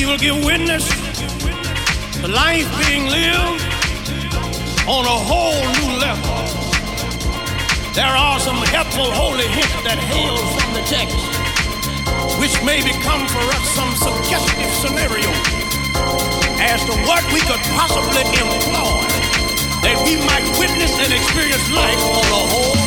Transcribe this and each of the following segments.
we will give witness to life being lived on a whole new level, there are some helpful holy hints that hail from the text, which may become for us some suggestive scenario as to what we could possibly employ that we might witness and experience life on a whole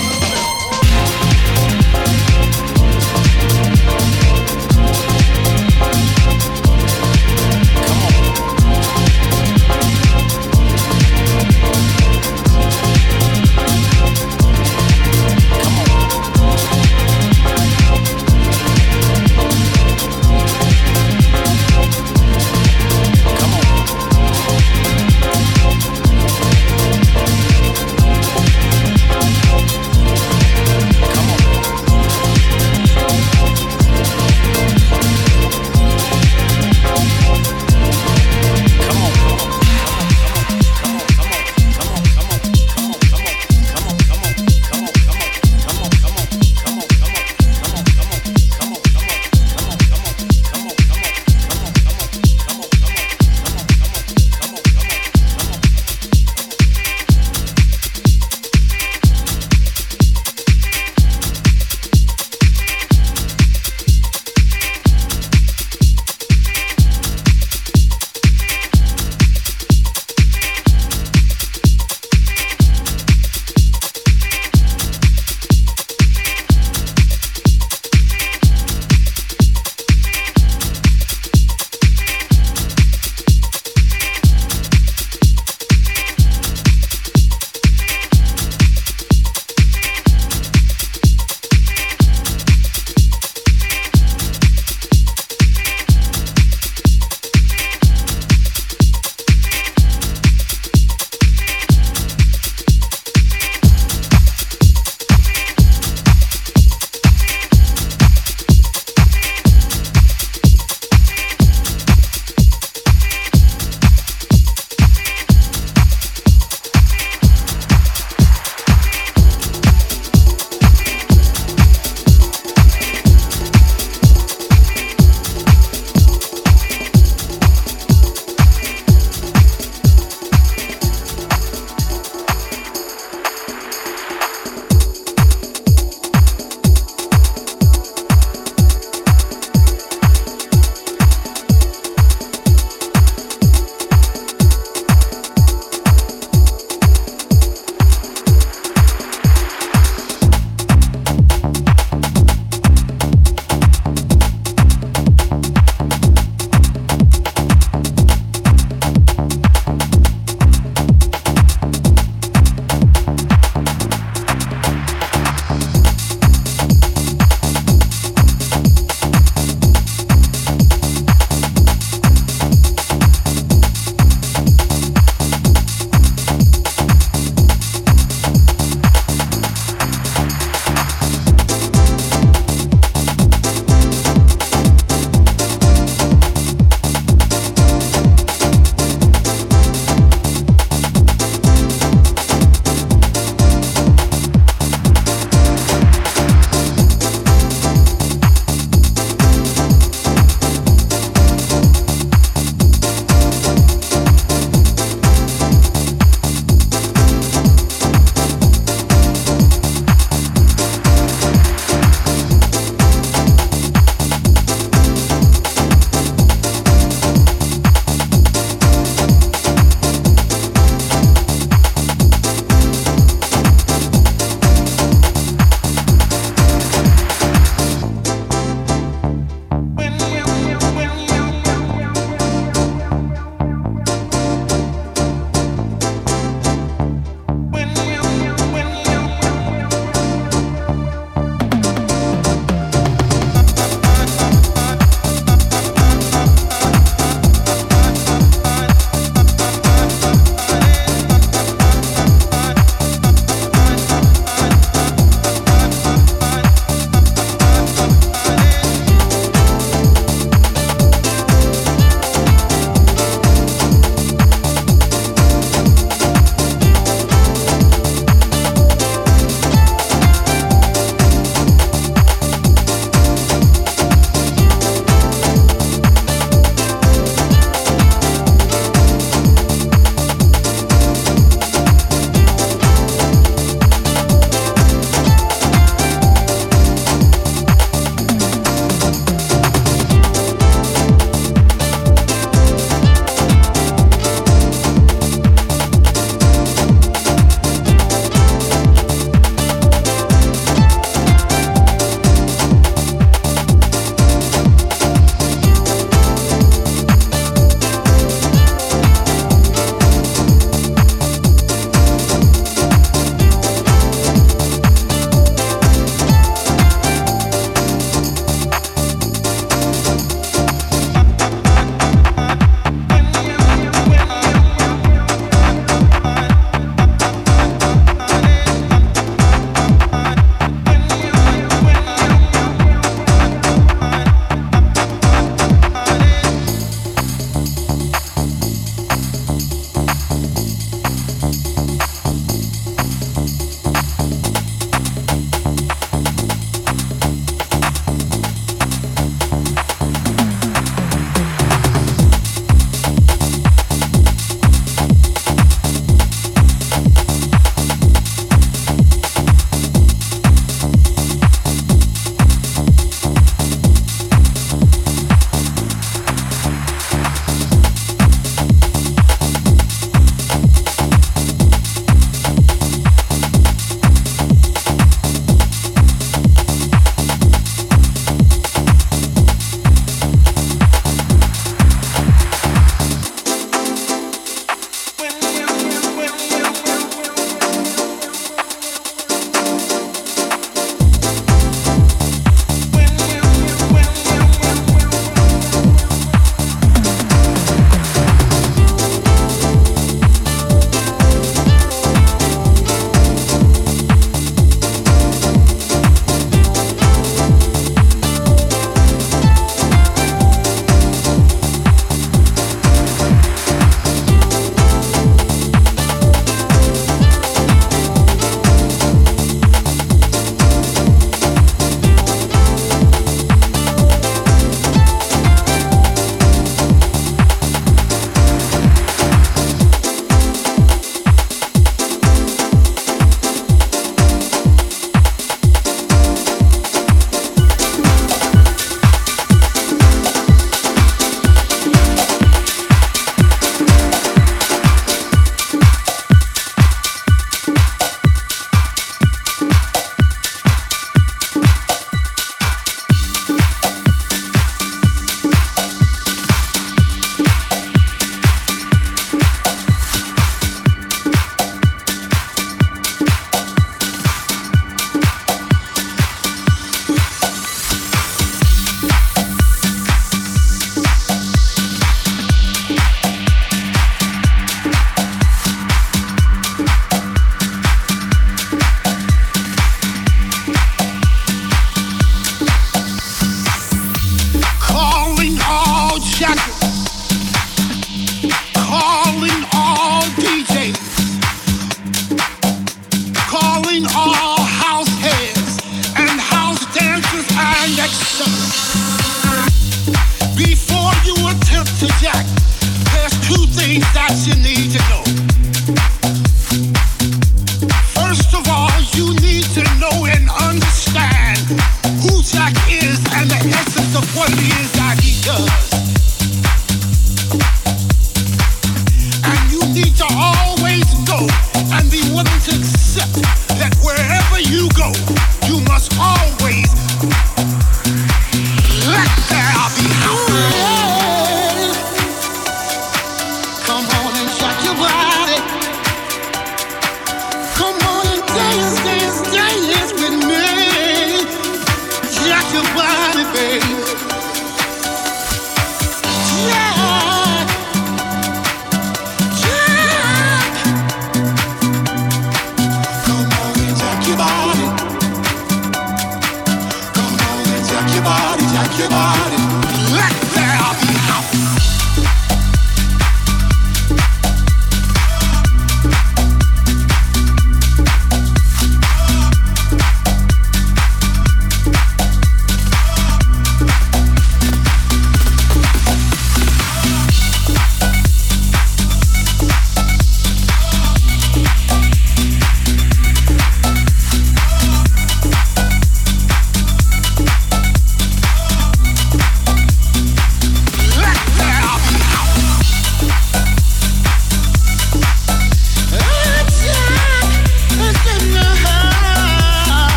on the inside, he does.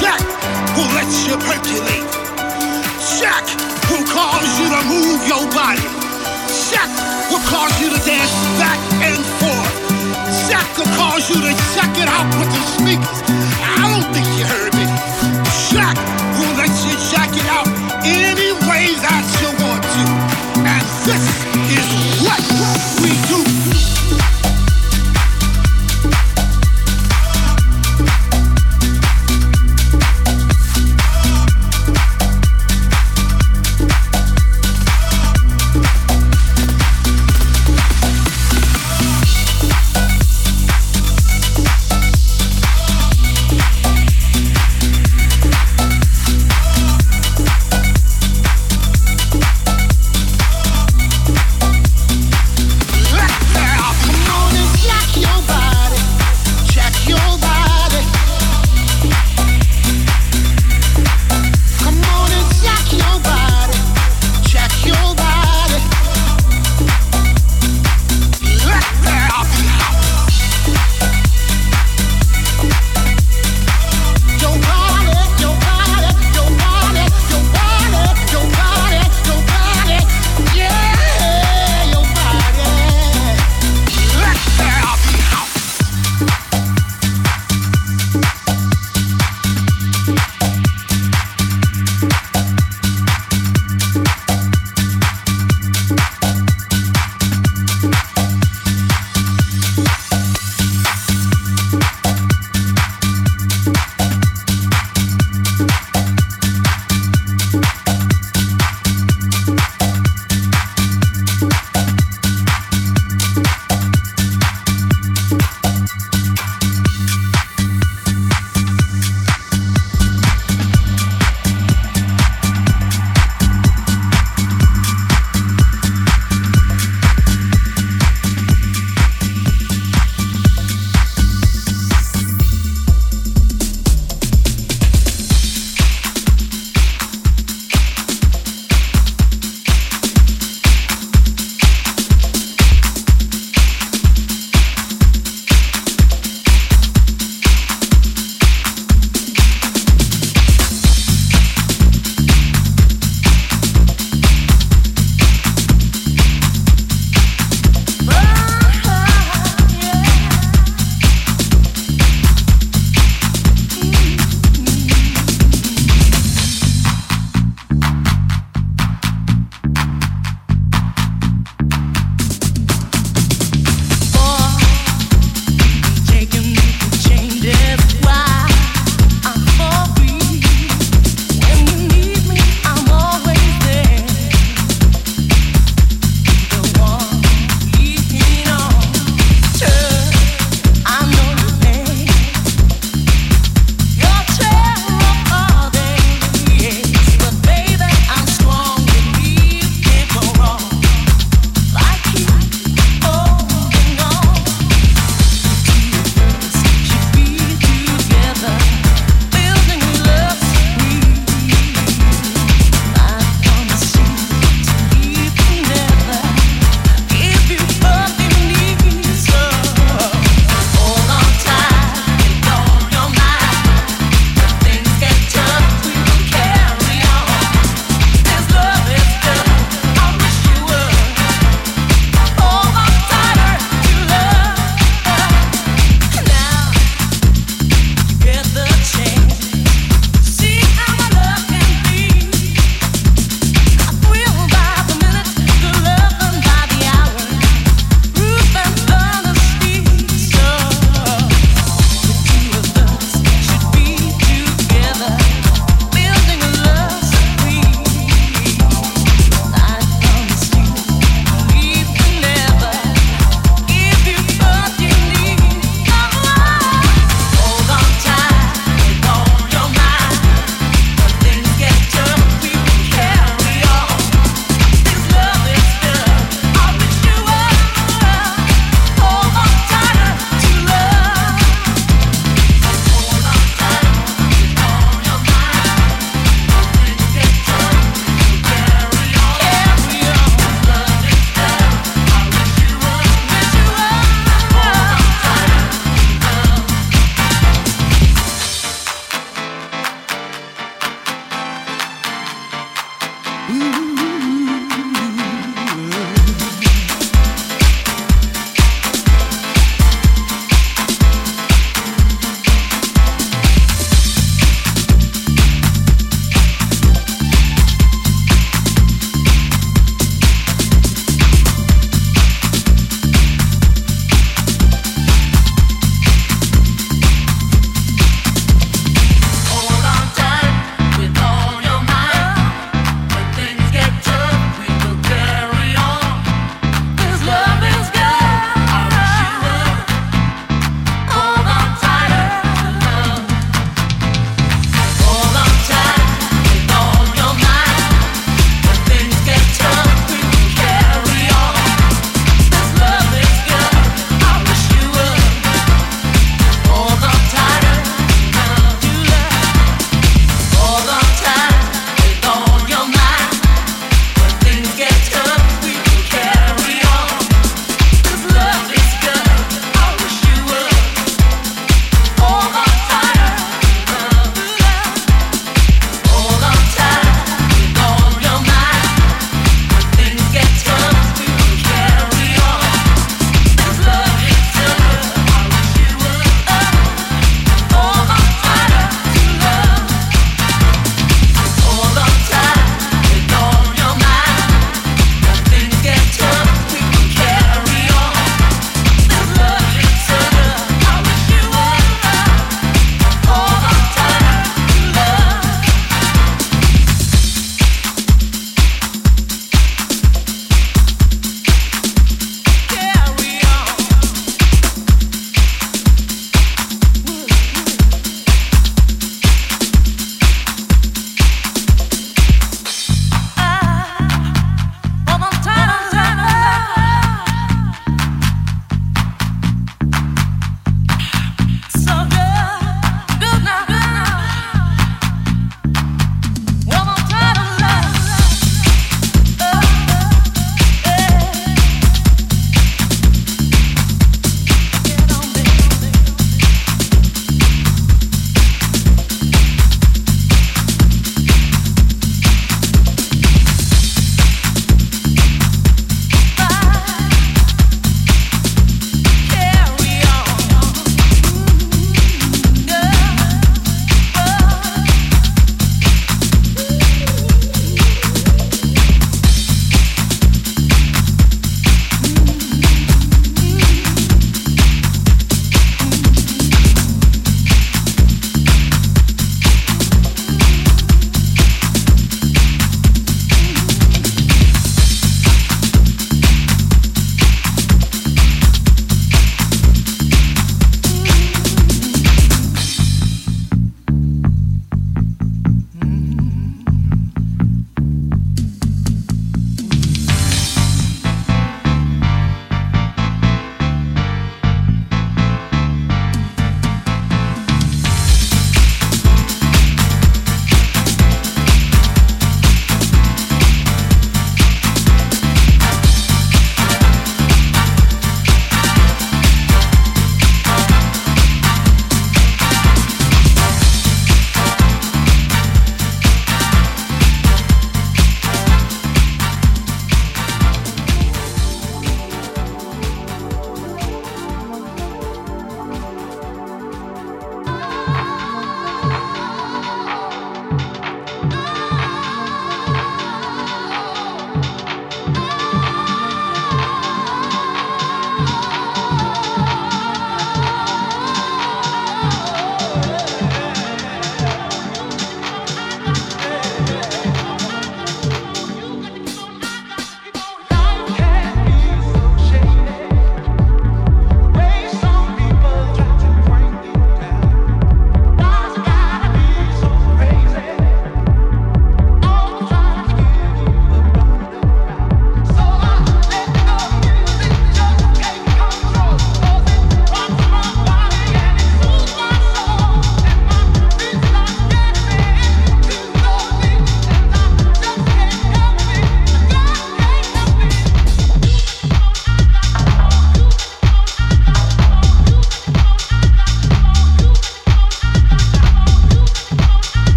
Jack will let you percolate. Jack will cause you to move your body. Jack will cause you to dance back and forth. Jack will cause you to check it out with the speakers. I don't think you heard me. Jack will let you check it out any way that you want to. And this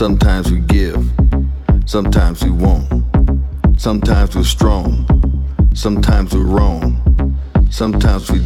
Sometimes we give, sometimes we won't. Sometimes we're strong, sometimes we're wrong. Sometimes we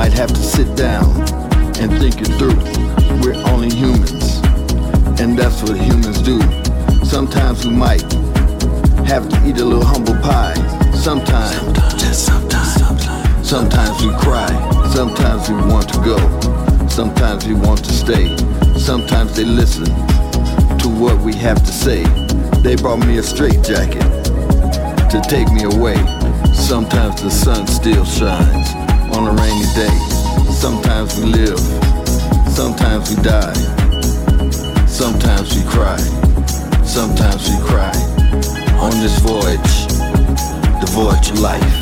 might have to sit down and think it through. We're only humans, and that's what humans do. Sometimes we might have to eat a little humble pie. Sometimes, sometimes, sometimes, sometimes we cry. Sometimes we want to go. Sometimes we want to stay. Sometimes they listen to what we have to say. They brought me a straight jacket to take me away. Sometimes the sun still shines on a rainy day. Sometimes we live, sometimes we die. Sometimes we cry, sometimes we cry. On this voyage, the voyage of life.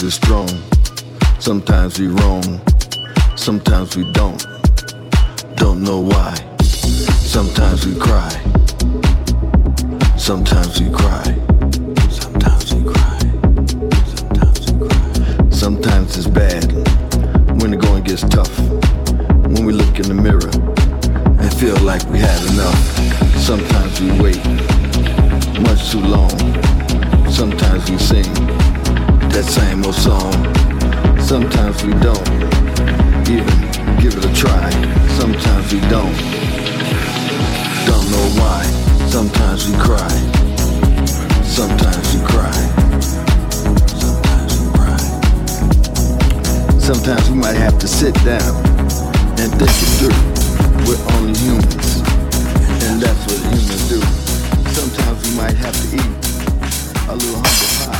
Sometimes we're strong, sometimes we wrong. Sometimes we don't, don't know why. Sometimes we cry, sometimes we cry. Sometimes we cry, sometimes we cry. Sometimes it's bad when the going gets tough. When we look in the mirror and feel like we had enough. Sometimes we wait much too long. Sometimes we sing that same old song. Sometimes we don't even give it a try. Sometimes we don't. Don't know why. Sometimes we cry. Sometimes we cry. Sometimes we cry. Sometimes we might have to sit down and think it through. We're only humans, and that's what humans do. Sometimes we might have to eat a little humble